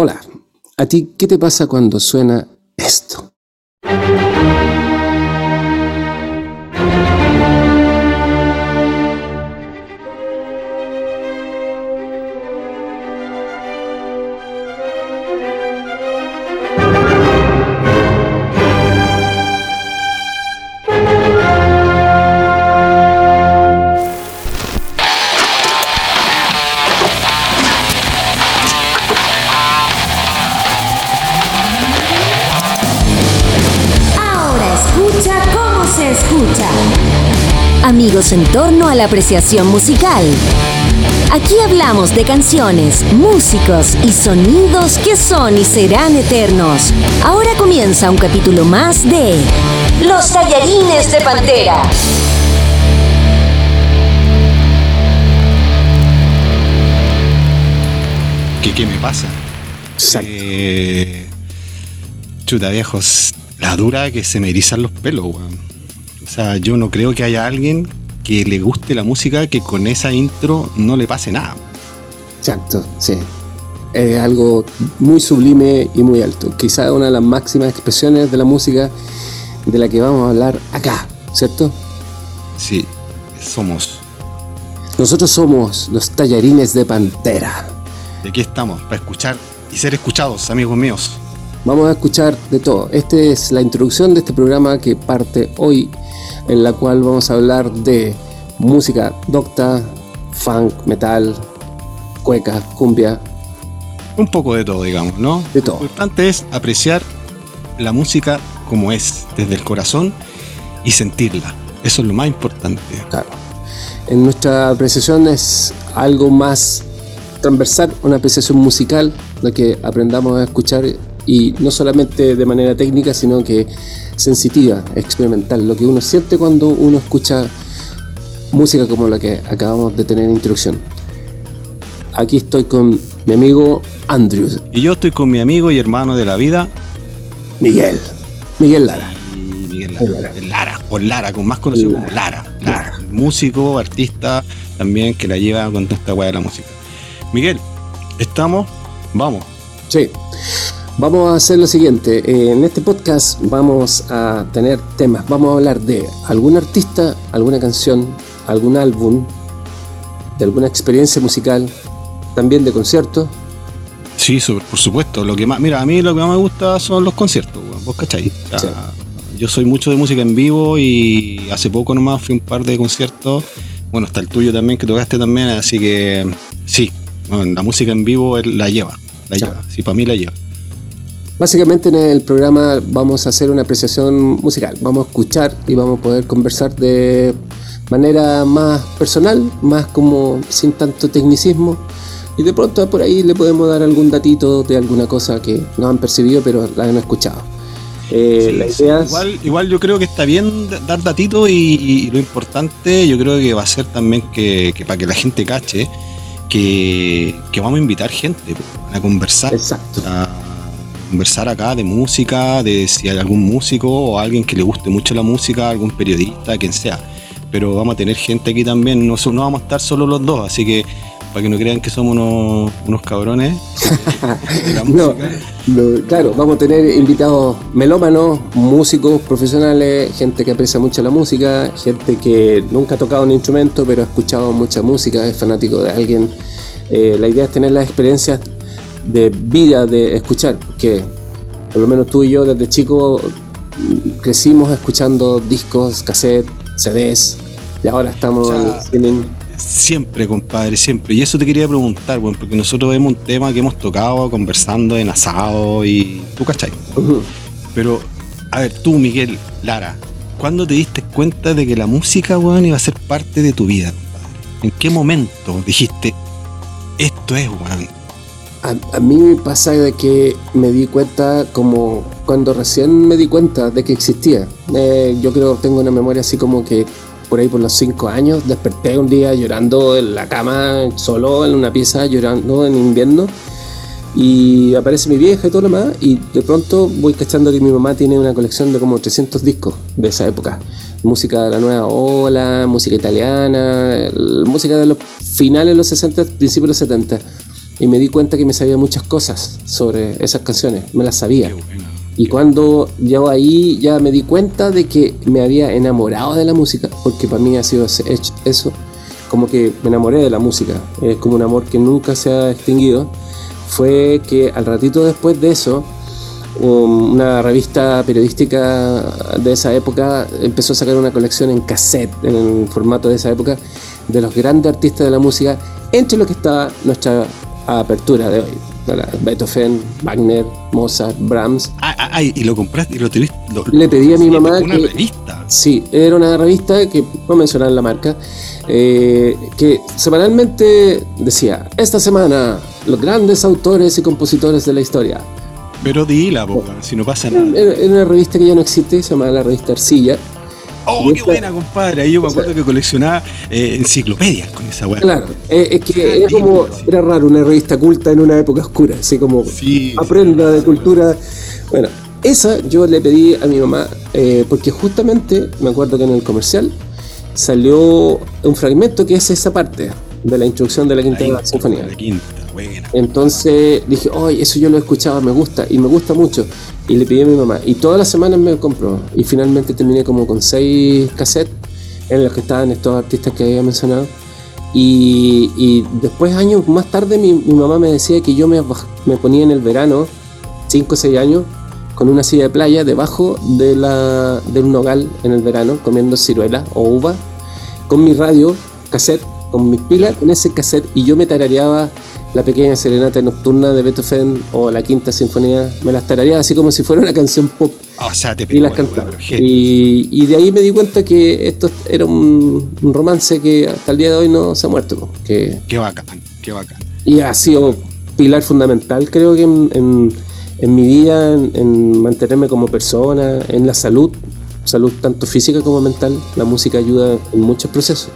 Hola, ¿a ti qué te pasa cuando suena esto? En torno a la apreciación musical. Aquí hablamos de canciones, músicos y sonidos que son y serán eternos. Ahora comienza un capítulo más de Los tallarines de Pantera. ¿Qué, qué me pasa? Exacto. Eh, chuta, viejos. La dura que se me erizan los pelos, weón. O sea, yo no creo que haya alguien que le guste la música que con esa intro no le pase nada. Exacto, sí. Es algo muy sublime y muy alto. Quizá una de las máximas expresiones de la música de la que vamos a hablar acá, ¿cierto? Sí, somos. Nosotros somos los tallarines de Pantera. ¿De aquí estamos? Para escuchar y ser escuchados, amigos míos. Vamos a escuchar de todo. Esta es la introducción de este programa que parte hoy, en la cual vamos a hablar de música docta, funk, metal, cueca, cumbia, Un poco de todo, digamos, ¿no? de todo. Lo importante es apreciar la música como es, desde el corazón y sentirla. Eso es lo más importante. Claro. En nuestra apreciación es algo más transversal, una apreciación musical, la que aprendamos a escuchar y no solamente de manera técnica, sino que sensitiva, experimental, lo que uno siente cuando uno escucha música como la que acabamos de tener en introducción. Aquí estoy con mi amigo Andrew, Y yo estoy con mi amigo y hermano de la vida, Miguel, Miguel Lara. y Miguel Lara. Lara, o Lara, con más conocido como Lara. Lara. Músico, artista, también que la lleva con toda esta weá de la música. Miguel, estamos, vamos. Sí. Vamos a hacer lo siguiente. eh, En este podcast vamos a tener temas. Vamos a hablar de algún artista, alguna canción, algún álbum, de alguna experiencia musical, también de conciertos. Sí, sobre- por supuesto. Lo que más, mira, a mí lo que más me gusta son los conciertos, weón. ¿Vos cachai? O sea, Sí. Yo soy mucho de música en vivo y hace poco nomás fui a un par de conciertos. Bueno, está el tuyo también, que tocaste también, así que sí, bueno, la música en vivo la lleva. La Sí. lleva. Sí, para mí la lleva. Básicamente en el programa vamos a hacer una apreciación musical. Vamos a escuchar y vamos a poder conversar de manera más personal, más como sin tanto tecnicismo. Y de pronto por ahí le podemos dar algún datito de alguna cosa que no han percibido pero la han escuchado. Eh, Sí, la sí. idea es- igual, igual yo creo que está bien dar datitos y, y- lo importante yo creo que va a ser también que, que para que la gente cache que, que vamos a invitar gente a conversar. Exacto. a conversar acá de música, de si hay algún músico o alguien que le guste mucho la música, algún periodista, quien sea. Pero vamos a tener gente aquí también, no, no vamos a estar solo los dos, así que para que no crean que somos unos, unos cabrones no, claro, vamos a tener invitados melómanos, músicos profesionales, gente que aprecia mucho la música, gente que nunca ha tocado un instrumento pero ha escuchado mucha música, es fanático de alguien. Eh, la idea es tener las experiencias de vida, de escuchar, porque por lo menos tú y yo desde chico crecimos escuchando discos, cassettes, CDs, y ahora estamos O sea, en. Siempre, compadre, siempre. Y eso te quería preguntar, bueno, porque nosotros vemos un tema que hemos tocado conversando en asado y. ¿Tú cachai? Pero, a ver, tú, Miguel, Lara, ¿cuándo te diste cuenta de que la música, weón, iba a ser parte de tu vida? ¿En qué momento dijiste, esto es, weón? A, mí me pasa de que me di cuenta como cuando recién me di cuenta de que existía. Eh, yo creo que tengo una memoria así como que por ahí por los cinco años desperté un día llorando en la cama, solo en una pieza, llorando en invierno. Y aparece mi vieja y todo lo demás. Y de pronto voy cachando que mi mamá tiene una colección de como 300 discos de esa época. Música de la nueva ola, música italiana, música de los finales de los 60, principios de los 70. Y me di cuenta que me sabía muchas cosas sobre esas canciones, me las sabía. Y cuando yo ahí ya me di cuenta de que me había enamorado de la música, porque para mí ha sido eso, como que me enamoré de la música, es como un amor que nunca se ha extinguido, fue que al ratito después de eso, una revista periodística de esa época empezó a sacar una colección en cassette, en el formato de esa época, de los grandes artistas de la música, entre los que estaba nuestra apertura de hoy. Beethoven, Wagner, Mozart, Brahms. Ah, ah, ah y lo compraste y lo tuviste. Le pedí a mi mamá. Una revista. Sí, era una revista que, no mencionar la marca, eh, que semanalmente decía: Esta semana, los grandes autores y compositores de la historia. Pero dila, si no pasa nada. Era una revista que ya no existe, se llama la revista Arcilla Oh, qué buena, compadre. Ahí yo me acuerdo que coleccionaba eh, enciclopedias con esa weá. Claro, eh, es que era como, era raro una revista culta en una época oscura, así como aprenda de cultura. Bueno, esa yo le pedí a mi mamá, eh, porque justamente me acuerdo que en el comercial salió un fragmento que es esa parte de la introducción de la quinta, la sinfonía. La quinta, Entonces dije, oye, eso yo lo escuchaba, me gusta, y me gusta mucho y le pedí a mi mamá. Y todas las semanas me compró. Y finalmente terminé como con seis cassettes en los que estaban estos artistas que había mencionado. Y, después, años más tarde, mi, mamá me decía que yo me, ponía en el verano, cinco o seis años, con una silla de playa debajo de, la, de un nogal en el verano, comiendo ciruela o uva, con mi radio, cassette, con mis pilas, en ese cassette, y yo me tarareaba la pequeña serenata nocturna de Beethoven o la quinta sinfonía, me las tararía así como si fuera una canción pop. O sea, te y las cantaba. Y, de ahí me di cuenta que esto era un, romance que hasta el día de hoy no se ha muerto. Que, qué bacán, qué bacán. Y ha sido pilar fundamental, creo que en, mi vida, en, mantenerme como persona, en la salud, salud tanto física como mental. La música ayuda en muchos procesos.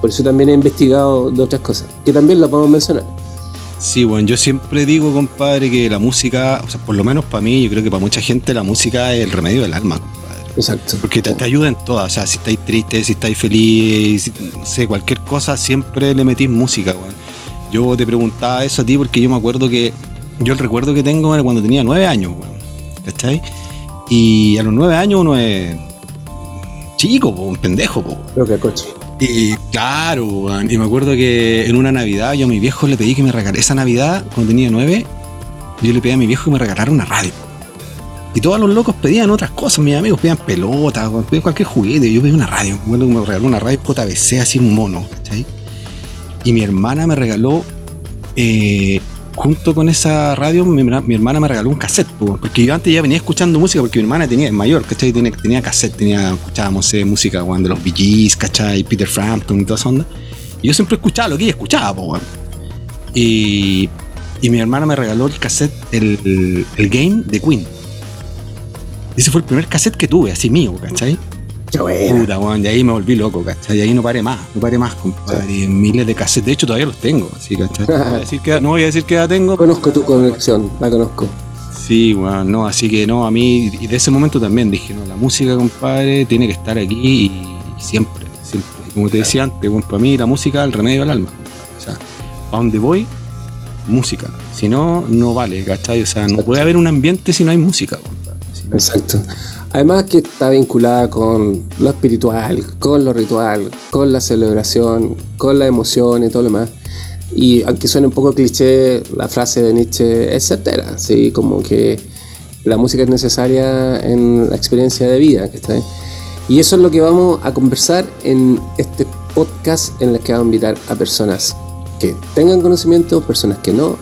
Por eso también he investigado de otras cosas, que también las a mencionar. Sí, bueno, yo siempre digo, compadre, que la música, o sea, por lo menos para mí, yo creo que para mucha gente la música es el remedio del alma, compadre. Exacto. Porque te, ayuda en todas, o sea, si estáis tristes, si estáis felices, no sé, cualquier cosa, siempre le metís música, weón. Yo te preguntaba eso a ti porque yo me acuerdo que, yo el recuerdo que tengo era cuando tenía nueve años, weón. ¿Cachai? Y a los nueve años uno es chico, un pendejo, po. Creo que coche. Y claro, y me acuerdo que en una Navidad yo a mi viejo le pedí que me regalara, esa Navidad, cuando tenía nueve, yo le pedí a mi viejo que me regalara una radio. Y todos los locos pedían otras cosas, mis amigos pedían pelotas, pedían cualquier juguete, yo pedí una radio, me acuerdo que me regaló una radio JBC así un mono, ¿cachai? Y mi hermana me regaló eh, junto con esa radio, mi, hermana me regaló un cassette, porque yo antes ya venía escuchando música, porque mi hermana tenía, es mayor, ¿cachai? Tenía, tenía cassette, tenía, escuchábamos música de los Bee Gees, ¿cachai? Peter Frampton y toda esa onda. Y yo siempre escuchaba lo que ella escuchaba, po, y, y, mi hermana me regaló el cassette, el, el, game de Queen. Ese fue el primer cassette que tuve, así mío, ¿cachai? Puta, weón, de ahí me volví loco, ¿cachai? De ahí no paré más, no paré más, compadre. Miles de cassettes, de hecho todavía los tengo, así, ¿cachai? No voy a decir que, no voy a decir que ya tengo. Conozco tu conexión, la conozco. Sí, bueno, no, así que no, a mí, y de ese momento también dije, no, la música, compadre, tiene que estar aquí y, siempre, siempre. Como te decía antes, bueno, para mí la música es el remedio del alma. O sea, a donde voy, música. Si no, no vale, ¿cachai? O sea, no puede haber un ambiente si no hay música, compadre. Exacto. Además que está vinculada con lo espiritual, con lo ritual, con la celebración, con la emoción y todo lo demás. Y aunque suene un poco cliché, la frase de Nietzsche es certera, ¿sí? como que la música es necesaria en la experiencia de vida. ¿está? Y eso es lo que vamos a conversar en este podcast en el que vamos a invitar a personas que tengan conocimiento, personas que no.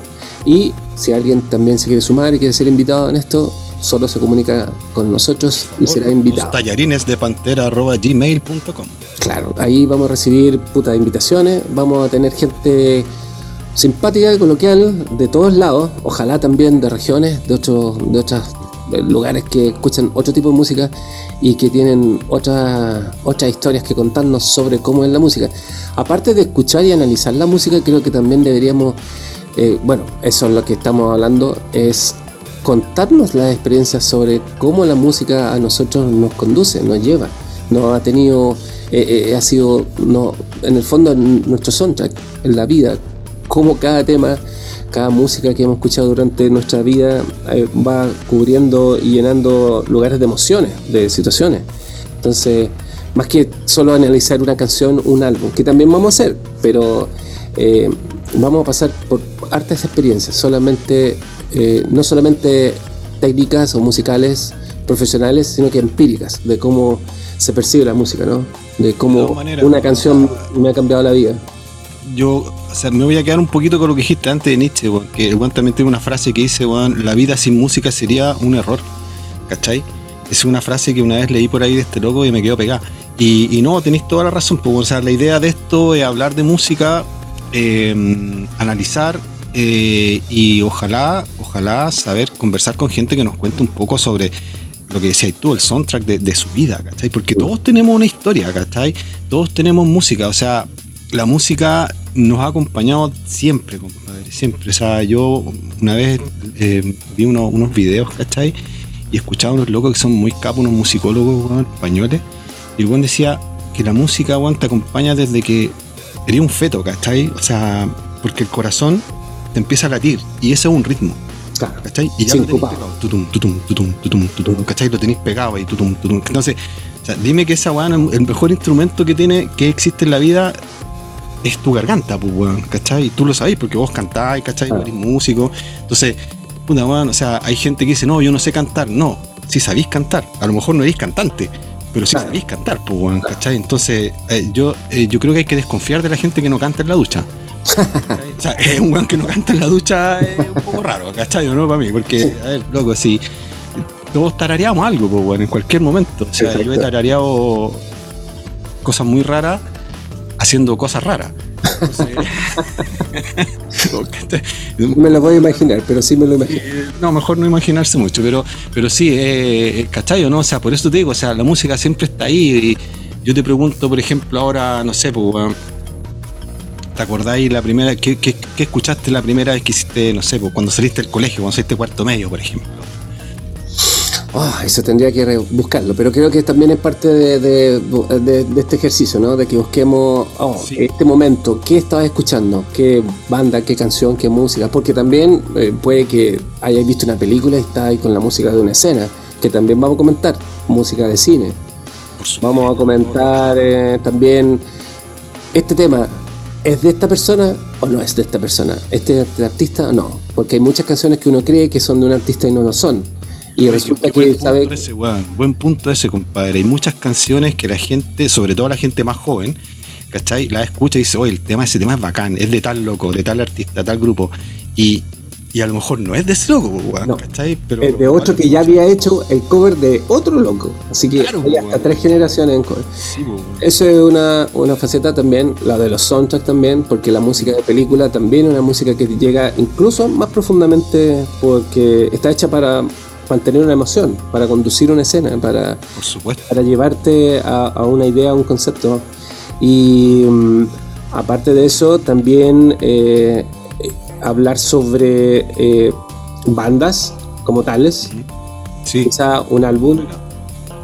Y si alguien también se quiere sumar y quiere ser invitado en esto, solo se comunica con nosotros y será invitado. tallarines de pantera gmail.com. Claro, ahí vamos a recibir putas invitaciones, vamos a tener gente simpática y coloquial de todos lados, ojalá también de regiones, de otros, de otros lugares que escuchan otro tipo de música y que tienen otras otras historias que contarnos sobre cómo es la música. Aparte de escuchar y analizar la música, creo que también deberíamos, eh, bueno, eso es lo que estamos hablando, es contarnos las experiencias sobre cómo la música a nosotros nos conduce, nos lleva, nos ha tenido, eh, eh, ha sido, no, en el fondo nuestro soundtrack, en la vida, cómo cada tema cada música que hemos escuchado durante nuestra vida eh, va cubriendo y llenando lugares de emociones, de situaciones. Entonces, más que solo analizar una canción, un álbum, que también vamos a hacer, pero vamos a pasar por hartas experiencias, solamente, eh, no solamente técnicas o musicales profesionales, sino que empíricas, de cómo se percibe la música, ¿no? De cómo una canción me ha cambiado la vida. Yo, o sea, me voy a quedar un poquito con lo que dijiste antes de Nietzsche, que el también tiene una frase que dice, la vida sin música sería un error, ¿cachai? Es una frase que una vez leí por ahí de este loco y me quedó pegada. Y, no, tenéis toda la razón, pues, o sea, la idea de esto es hablar de música, eh, analizar eh, y ojalá, ojalá saber conversar con gente que nos cuente un poco sobre lo que decías tú, el soundtrack de, su vida, ¿cachai? Porque todos tenemos una historia, ¿cachai? Todos tenemos música, o sea, la música nos ha acompañado siempre, compadre, siempre. O sea, yo una vez eh, vi unos videos, ¿cachai? Y escuchaba unos locos que son muy capos, unos musicólogos españoles, y el buen decía que la música, weón, te acompaña desde que eres un feto, ¿cachai? O sea, porque el corazón te empieza a latir y ese es un ritmo. ¿Cachai? Y ya lo tenéis pegado. Tutum, tutum, tutum, tutum, tutum, ¿cachai? Lo tenéis pegado ahí, tutum, tutum. Entonces, o sea, dime que esa weón, el mejor instrumento que tiene, que existe en la vida, es tu garganta, pues weón, ¿cachai? Y tú lo sabéis porque vos cantáis, ¿cachai? Eres músico. Entonces, puta weón, o sea, hay gente que dice, no, yo no sé cantar. No, si sabéis cantar, a lo mejor no eres cantante, pero si sabéis cantar, pues weón, ¿cachai? Entonces, eh, yo, eh, yo creo que hay que desconfiar de la gente que no canta en la ducha o sea, es un weón que no canta en la ducha es un poco raro, ¿cachai? ¿no? Para mí, porque, a ver, loco, si todos tarareamos algo, pues, bueno, en cualquier momento. O sea, yo he tarareado cosas muy raras haciendo cosas raras. me lo voy a imaginar, pero sí me lo imagino. Eh, no, mejor no imaginarse mucho, pero, pero sí, eh, ¿cachai? ¿no? O sea, por eso te digo, o sea, la música siempre está ahí. Y yo te pregunto, por ejemplo, ahora, no sé, pues, ¿Te acordáis la primera, qué, qué, escuchaste la primera vez que hiciste, no sé, cuando saliste del colegio, cuando saliste cuarto medio, por ejemplo? Oh, eso tendría que buscarlo, pero creo que también es parte de, este ejercicio, ¿no? De que busquemos oh, este momento, qué estabas escuchando, qué banda, qué canción, qué música, porque también eh, puede que hayáis visto una película y estáis con la música de una escena, que también vamos a comentar, música de cine. Vamos a comentar eh, también este tema, ¿Es de esta persona o no es de esta persona? ¿Este es de artista o no? Porque hay muchas canciones que uno cree que son de un artista y no lo son. Y resulta que buen sabe. Punto ese, Buen punto ese, compadre. Hay muchas canciones que la gente, sobre todo la gente más joven, ¿cachai? La escucha y dice, oye, el tema, ese tema es bacán, es de tal loco, de tal artista, tal grupo. Y y a lo mejor no es de ese loco, weón, ¿cachai? Pero, es de otro que ya había hecho el cover de otro loco. Así que hay hasta tres generaciones en cover. Eso es una, una, faceta también, la de los soundtracks también, porque la música de película también es una música que llega incluso más profundamente porque está hecha para mantener una emoción, para conducir una escena, para, para llevarte a, una idea, a un concepto. Y mm, aparte de eso, también eh, hablar sobre eh, bandas como tales, quizá un álbum,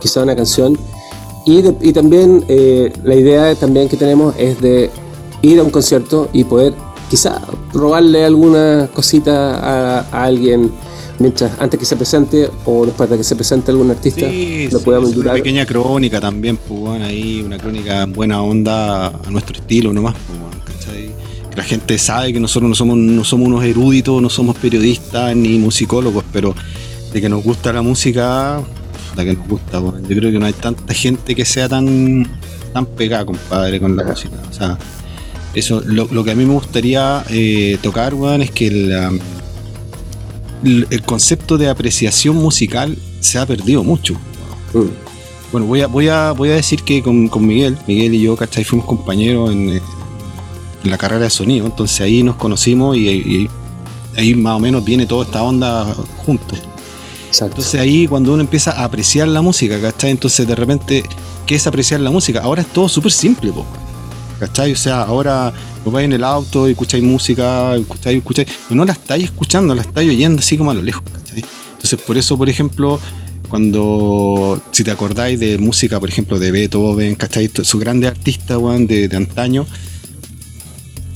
quizá una canción. Y, y también eh, la idea también que tenemos es de ir a un concierto y poder quizá robarle alguna cosita a, alguien mientras antes que se presente o después de que se presente algún artista lo podamos Una pequeña crónica también, pues ahí una crónica buena onda a nuestro estilo nomás, pues, la gente sabe que nosotros no somos, no somos unos eruditos, no somos periodistas ni musicólogos, pero de que nos gusta la música, la que nos gusta. Yo creo que no hay tanta gente que sea tan, tan pegada, compadre, con la música. O sea, eso, lo, que a mí me gustaría eh, tocar, weón, es que el, el, concepto de apreciación musical se ha perdido mucho. Mm. Bueno, voy a, voy a, voy a decir que con, con Miguel, Miguel y yo, ¿cachai? Fuimos compañeros en, la carrera de sonido. Entonces ahí nos conocimos y, ahí más o menos viene toda esta onda juntos. Entonces ahí cuando uno empieza a apreciar la música, ¿cachai? Entonces de repente, ¿qué es apreciar la música? Ahora es todo súper simple, po, ¿cachai? O sea, ahora vos vais en el auto y escucháis música, escucháis, escucháis, no la estáis escuchando, la estáis oyendo así como a lo lejos, ¿cachai? Entonces por eso, por ejemplo, cuando, si te acordáis de música, por ejemplo, de Beethoven, ¿cachai? Su grande artista, de, de antaño,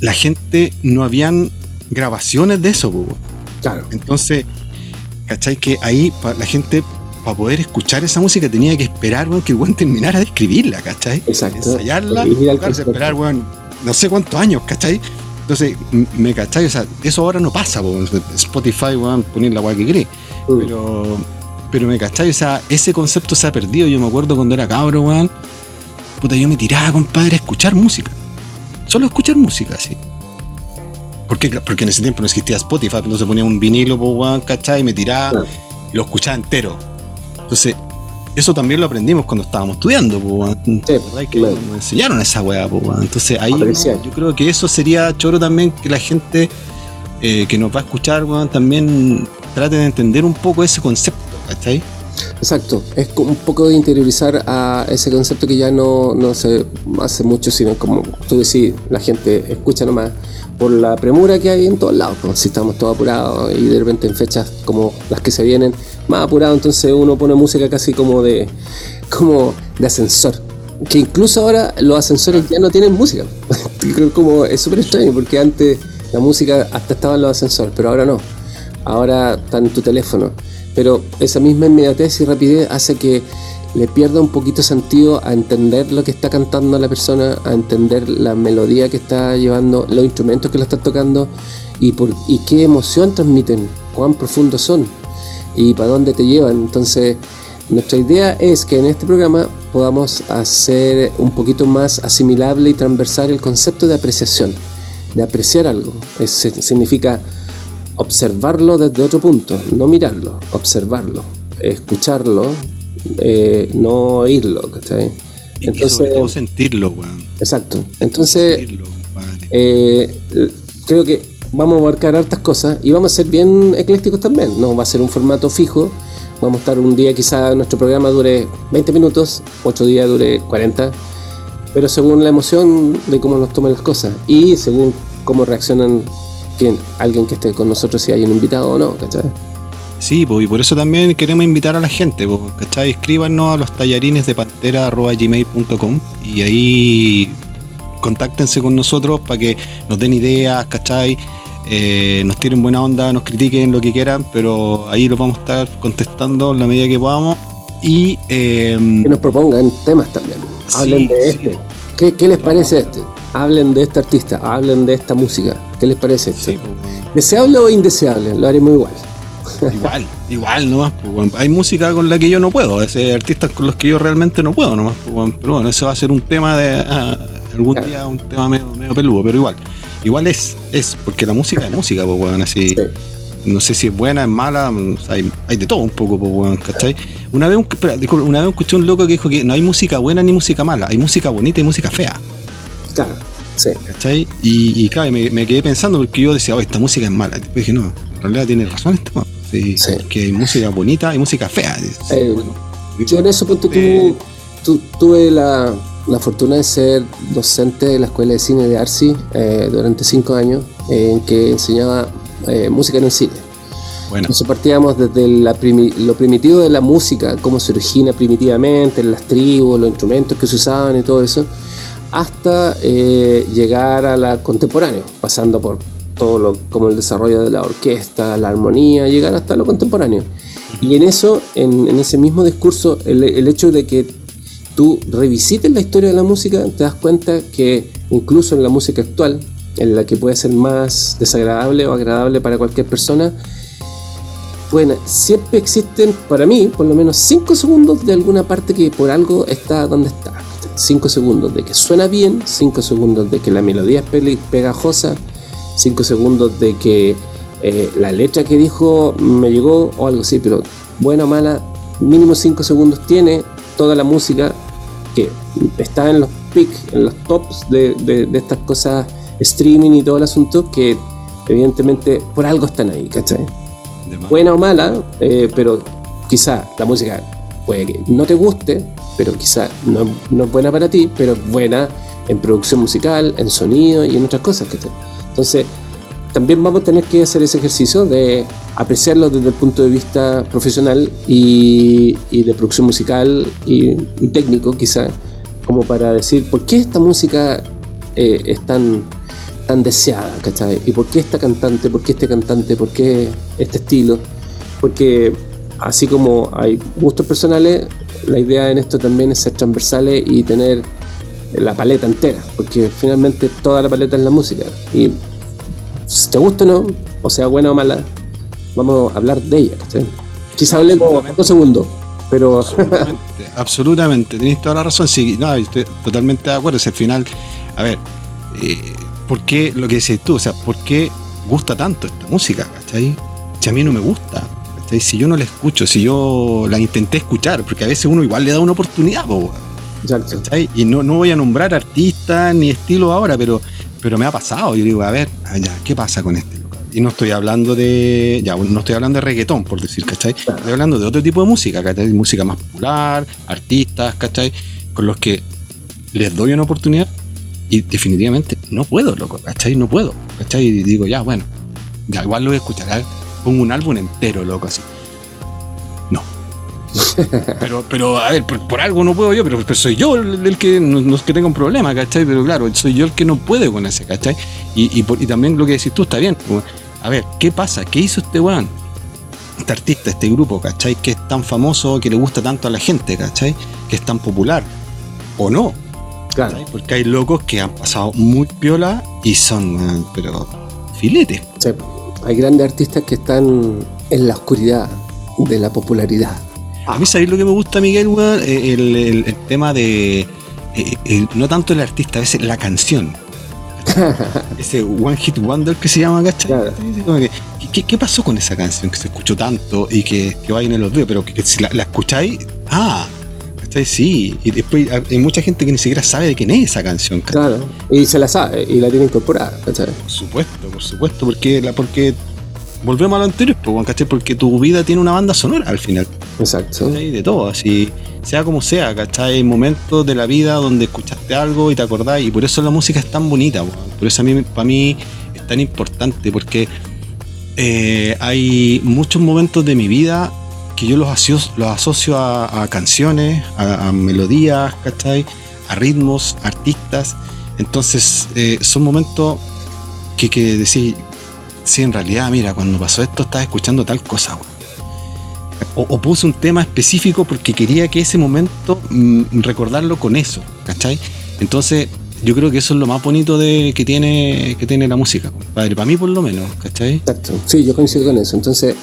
la gente no habían grabaciones de eso, po. Claro. Entonces, ¿cachai? Que ahí la gente, para poder escuchar esa música, tenía que esperar, weón, que el weón terminara de escribirla, ¿cachai? Exacto. Ensayarla, tocarse, esperar, weón, no sé cuántos años, ¿cachai? Entonces, me cachai, o sea, eso ahora no pasa, po. Spotify, weón, poner la weá que cree. Mm. Pero, pero me cachai, o sea, ese concepto se ha perdido. Yo me acuerdo cuando era cabro, weón. Puta, yo me tiraba, compadre, a escuchar música. Solo escuchar música, así. Porque, porque en ese tiempo no existía Spotify, entonces ponía un vinilo, ¿cachai? Y me tiraba y lo escuchaba entero. Entonces, eso también lo aprendimos cuando estábamos estudiando, pues. Sí, ¿Verdad? Que claro. nos enseñaron esa weá, pues. Entonces ahí Apreciar. yo creo que eso sería choro también que la gente eh, que nos va a escuchar, weón, también trate de entender un poco ese concepto, ¿cachai? Exacto, es como un poco de interiorizar a ese concepto que ya no, no se hace mucho, sino como tú decís, la gente escucha nomás por la premura que hay en todos lados, pues, si estamos todos apurados y de repente en fechas como las que se vienen más apurados, entonces uno pone música casi como de, como de ascensor. Que incluso ahora los ascensores ya no tienen música. como es súper extraño porque antes la música hasta estaba en los ascensores, pero ahora no. Ahora está en tu teléfono. Pero esa misma inmediatez y rapidez hace que le pierda un poquito sentido a entender lo que está cantando la persona, a entender la melodía que está llevando, los instrumentos que la están tocando y, por, y qué emoción transmiten, cuán profundos son y para dónde te llevan. Entonces, nuestra idea es que en este programa podamos hacer un poquito más asimilable y transversal el concepto de apreciación, de apreciar algo. Significa observarlo desde otro punto, no mirarlo, observarlo, escucharlo, eh, no oírlo. ¿cachai? Y, y sobre todo Entonces, sentirlo, weón. exacto. Entonces, Sentirlo, eh, creo que vamos a abarcar hartas cosas y vamos a ser bien eclécticos también. No va a ser un formato fijo. Vamos a estar un día, quizá nuestro programa dure 20 minutos, otro día dure 40, pero según la emoción de cómo nos toman las cosas y según cómo reaccionan alguien que esté con nosotros, si hay un invitado o no, ¿cachai? Sí, pues, y por eso también queremos invitar a la gente, pues, ¿cachai? Escríbanos a los tallarines de pantera.gmail.com y ahí contáctense con nosotros para que nos den ideas, ¿cachai? Eh, nos tiren buena onda, nos critiquen lo que quieran, pero ahí los vamos a estar contestando en la medida que podamos. Y eh, Que nos propongan temas también. Sí, Hablen de sí. ¿Qué, qué les parece este? Hablen de este artista, hablen de esta música. ¿Qué les parece este? sí, pues, ¿Deseable o indeseable? Lo haremos igual. igual, igual nomás. pues. Hay música con la que yo no puedo, hay artistas con los que yo realmente no puedo nomás. pues. Pero bueno, eso va a ser un tema de ah, algún Claro. día, un tema medio, medio peludo, pero igual. Igual es, es, porque la música es música, pues bueno, así. Sí. No sé si es buena, es mala, hay, hay de todo un poco, pues ¿cachai? Una vez, un- espera, disculpa, una vez escuché un loco que dijo que no hay música buena ni música mala, hay música bonita y música fea. Claro, sí. ¿Cachai? Y, y claro, me, me quedé pensando porque yo decía, oh, esta música es mala. Después dije, no, en realidad tiene razón man. Sí, Sí. Que hay música bonita y música fea. Eh, bueno. Yo en eso punto Eh, tu- tuve la, la fortuna de ser docente de la Escuela de Cine de Arci eh, durante cinco años, eh, en que enseñaba eh, música en el cine. bueno, Entonces partíamos desde la primi- lo primitivo de la música, cómo se origina primitivamente, las tribus, los instrumentos que se usaban y todo eso, hasta eh, llegar a la contemporánea, pasando por todo lo como el desarrollo de la orquesta, la armonía, llegar hasta lo contemporáneo. Y en eso, en, en ese mismo discurso, el, el hecho de que tú revisites la historia de la música, te das cuenta que incluso en la música actual, en la que puede ser más desagradable o agradable para cualquier persona, bueno, siempre existen, para mí, por lo menos 5 segundos de alguna parte que por algo está donde está. 5 segundos de que suena bien, 5 segundos de que la melodía es pegajosa, 5 segundos de que eh, la letra que dijo me llegó o algo así, pero buena o mala, mínimo 5 segundos tiene toda la música que está en los pics, en los tops de, de- de estas cosas streaming y todo el asunto que evidentemente por algo están ahí, ¿cachai? buena o mala, eh, pero quizá la música puede que no te guste, pero quizá no, no es buena para ti, pero es buena en producción musical, en sonido y en otras cosas. ¿cachai? Entonces, también vamos a tener que hacer ese ejercicio de apreciarlo desde el punto de vista profesional y, y de producción musical y, y técnico, quizá, como para decir, ¿por qué esta música eh, es tan tan deseada, ¿cachai? ¿Y por qué esta cantante? ¿Por qué este cantante? ¿Por qué este estilo? Porque así como hay gustos personales, la idea en esto también es ser transversales y tener la paleta entera, porque finalmente toda la paleta es la música. Y si te gusta o no, o sea buena o mala, vamos a hablar de ella. ¿cachai? Quizá hablemos dos segundos, pero... Absolutamente, absolutamente, tenéis toda la razón. Sí, no, estoy totalmente de acuerdo. Si al final, a ver, eh, ¿por qué lo que dices tú? O sea, ¿por qué gusta tanto esta música? ¿cachai? Si a mí no me gusta, ¿cachai? Si yo no la escucho, si yo la intenté escuchar, porque a veces uno igual le da una oportunidad, po. ¿cachai? Y no, no voy a nombrar artistas ni estilo ahora, pero, pero me ha pasado. Yo digo, a ver, ah, ya, ¿qué pasa con este local? Y no estoy hablando de. Ya, no estoy hablando de reggaetón, por decir, ¿cachai? Estoy hablando de otro tipo de música, ¿cachai? Música más popular, artistas, ¿cachai? Con los que les doy una oportunidad y definitivamente no puedo, loco, ¿cachai? No puedo, ¿cachai? Y digo, ya, bueno, ya igual lo voy a escuchar. Pongo un álbum entero, loco, así. No. pero, pero, a ver, por, por algo no puedo yo, pero, pero soy yo el, el que no, no es que tenga un problema, ¿cachai? Pero claro, soy yo el que no puede con ese, ¿cachai? Y, y, por- y también lo que decís tú está bien. como, A ver, ¿qué pasa? ¿Qué hizo este weón? Este artista, este grupo, ¿cachai? Que es tan famoso, que le gusta tanto a la gente, ¿cachai? Que es tan popular. ¿O no? Claro. Porque hay locos que han pasado muy piola y son, weón, pero filetes. Sí, hay grandes artistas que están en la oscuridad de la popularidad. A mí, ¿sabéis lo que me gusta, Miguel? Eh, El, el- el tema de. eh, el- no tanto el artista, a veces la canción. Ese One Hit Wonder que se llama, ¿cachai? Claro. ¿qué, qué pasó con esa canción que se escuchó tanto y que, que vayan en los dedos? Pero que, que si la, la escucháis, ah, ¿cachai? Sí. Y después hay mucha gente que ni siquiera sabe de quién es esa canción, ¿cachai? Claro. Y se la sabe y la tiene incorporada. ¿cachai? Por supuesto, por supuesto, porque, la, porque volvemos a lo anterior, ¿cachai? Porque tu vida tiene una banda sonora al final. Exacto. ¿cachai? De todo, así, sea como sea, ¿cachai? Hay momentos de la vida donde escuchaste algo y te acordás, y por eso la música es tan bonita, weón. por eso a mí, para mí es tan importante, porque eh, hay muchos momentos de mi vida que yo los asocio, los asocio a, a canciones, a, a melodías, ¿cachai? A ritmos, artistas. Entonces, eh, son momentos que, que decís, sí, en realidad, mira, cuando pasó esto estaba escuchando tal cosa, weón. O, o puse un tema específico porque quería que ese momento mm, recordarlo con eso, ¿cachai? Entonces, yo creo que eso es lo más bonito de, que, tiene, que tiene la música, compadre. Para mí, por lo menos, ¿cachai? Exacto. Sí, yo coincido con eso. Entonces,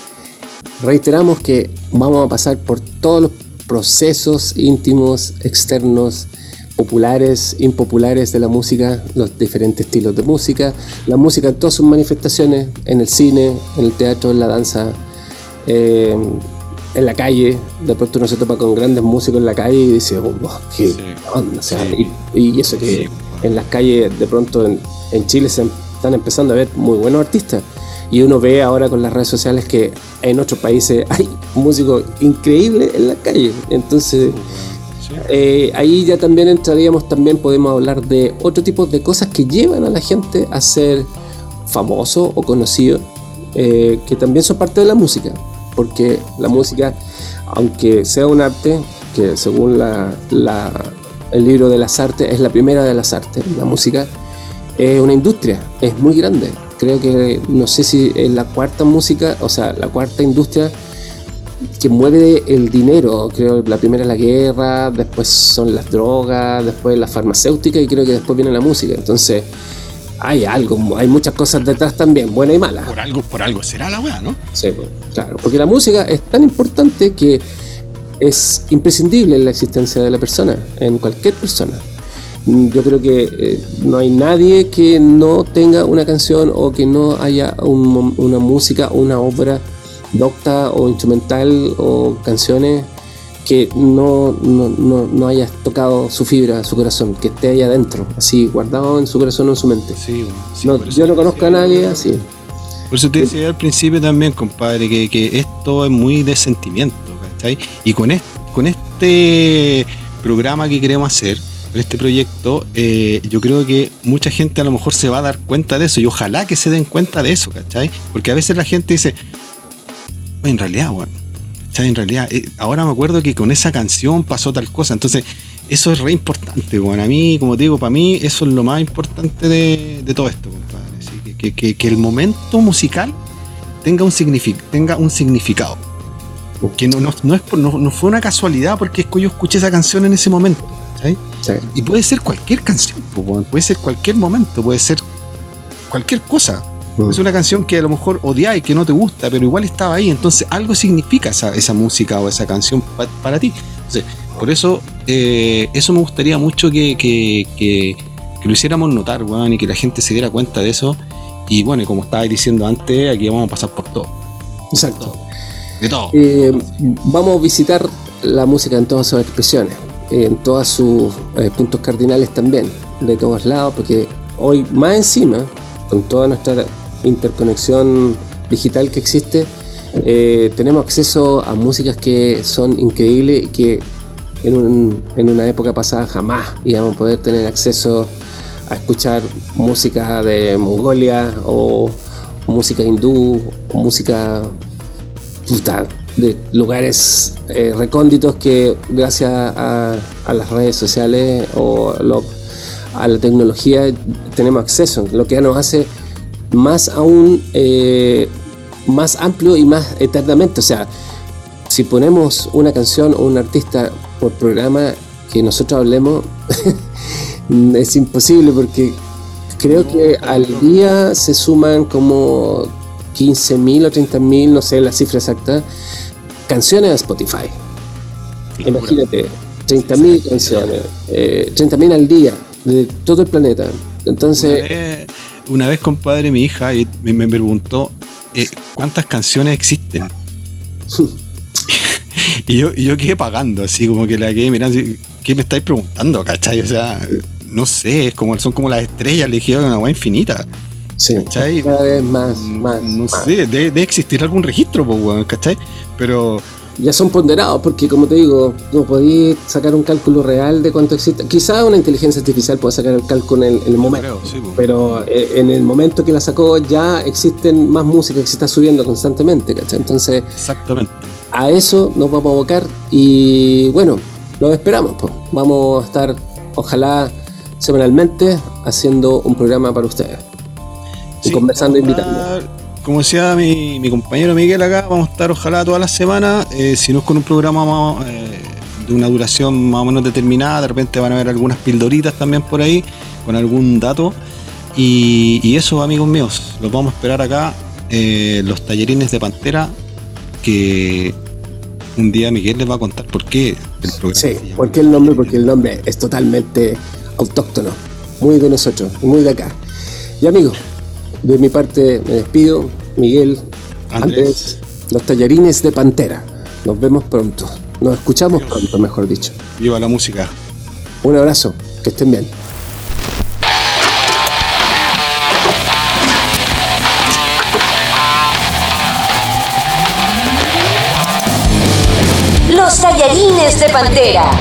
reiteramos que vamos a pasar por todos los procesos íntimos, externos, populares, impopulares de la música, los diferentes estilos de música, la música en todas sus manifestaciones, en el cine, en el teatro, en la danza, eh, en la calle. De pronto uno se topa con grandes músicos en la calle y dice, oh, qué Sí. onda, o sea, Sí. y, y eso que Sí. en las calles de pronto en, en Chile se están empezando a ver muy buenos artistas. Y uno ve ahora con las redes sociales que en otros países hay músicos increíbles en la calle. Entonces, Sí. eh, ahí ya también entraríamos, también podemos hablar de otro tipo de cosas que llevan a la gente a ser famoso o conocido, eh, que también son parte de la música. Porque la música, aunque sea un arte, que según la, la- el libro de las artes es la primera de las artes, la música es una industria, es muy grande. Creo que no sé si es la cuarta música, o sea, la cuarta industria que mueve el dinero. Creo que la primera es la guerra, después son las drogas, después la farmacéutica y creo que después viene la música. Entonces, hay algo, hay muchas cosas detrás también, buenas y malas. Por algo, por algo será la weá, ¿no? Sí, pues, claro, porque la música es tan importante que es imprescindible en la existencia de la persona, en cualquier persona. Mm, Yo creo que eh, no hay nadie que no tenga una canción o que no haya un una música, una obra docta o instrumental o canciones que no, no, no, no haya tocado su fibra, su corazón, que esté ahí adentro, así guardado en su corazón o en su mente. Sí. Sí, No, yo no conozco a nadie así. Por eso te decía al principio también, compadre, que, que esto es muy de sentimiento, ¿cachai? Y con este, con este programa que queremos hacer, este proyecto, eh, yo creo que mucha gente a lo mejor se va a dar cuenta de eso y ojalá que se den cuenta de eso, ¿cachai? Porque a veces la gente dice, "Oye, en realidad, bueno. En realidad, eh, ahora me acuerdo que con esa canción pasó tal cosa, entonces eso es re importante, bueno, a mí, como digo, para mí eso es lo más importante de, todo esto, compadre. que, el momento musical tenga un, tenga un significado. Que no, no, no, es, no, fue una casualidad porque es yo escuché esa canción en ese momento. Y puede ser cualquier canción, puede ser cualquier momento, puede ser cualquier cosa. Mm. Es una canción que a lo mejor odiáis, que no te gusta, pero igual estaba ahí. Entonces algo significa esa, esa música o esa canción para ti. Entonces, por eso, eh, eso me gustaría mucho que, que, lo hiciéramos notar, y que la gente se diera cuenta de eso. Y bueno, como estaba diciendo antes, aquí vamos a pasar por todo. Exacto. De todo. Eh, vamos a visitar la música en todas sus expresiones, en todos sus eh, puntos cardinales también, de todos lados, porque hoy más encima, con toda nuestra interconexión digital que existe, tenemos acceso a músicas que son increíbles y que en, una época pasada jamás íbamos a poder tener acceso a escuchar música de Mongolia o música hindú o música de lugares eh, recónditos que gracias a, las redes sociales o a la tecnología tenemos acceso, lo que ya nos hace más aún eh, más amplio y más eternamente. O sea, si ponemos una canción o un artista por programa que nosotros hablemos, es imposible porque creo que al día se suman como 15.000 o 30.000, no sé la cifra exacta, canciones a Spotify. Imagínate, 30.000 canciones, eh, 30.000 al día de todo el planeta. Entonces... Una vez, compadre, mi hija me, me preguntó eh, cuántas canciones existen. y, yo, y yo quedé pagando, así como que la quedé mirando, ¿qué me estáis preguntando, cachai? O sea, no sé, es como, son como las estrellas, le dije una agua infinita. Sí, ¿cachai? cada vez más, más. No sé, debe, existir algún registro, pues, ¿cachai? Pero ya son ponderados, porque como te digo, no podéis sacar un cálculo real de cuánto existe. Quizá una inteligencia artificial pueda sacar el cálculo en el, momento, pero eh, en el momento que la sacó ya existen más música que se está subiendo constantemente, ¿cachai? Entonces, exactamente. A eso nos vamos a abocar y bueno, lo esperamos. Pues. Vamos a estar, ojalá, semanalmente haciendo un programa para ustedes. Y conversando invitando como decía mi, compañero Miguel acá, vamos a estar ojalá toda la semana, eh, si no es con un programa eh, de una duración más o menos determinada, de repente van a haber algunas pildoritas también por ahí, con algún dato. Y, eso, amigos míos, los vamos a esperar acá, eh, los tallerines de Pantera, que un día Miguel les va a contar por qué el programa. Sí, ¿por qué el nombre? Porque el nombre es totalmente autóctono, muy de nosotros, muy de acá. Y amigos, de mi parte me despido. Miguel, Andrés, los tallarines de Pantera. Nos vemos pronto. Nos escuchamos pronto, mejor dicho. Viva la música. Un abrazo. Que estén bien. Los tallarines de Pantera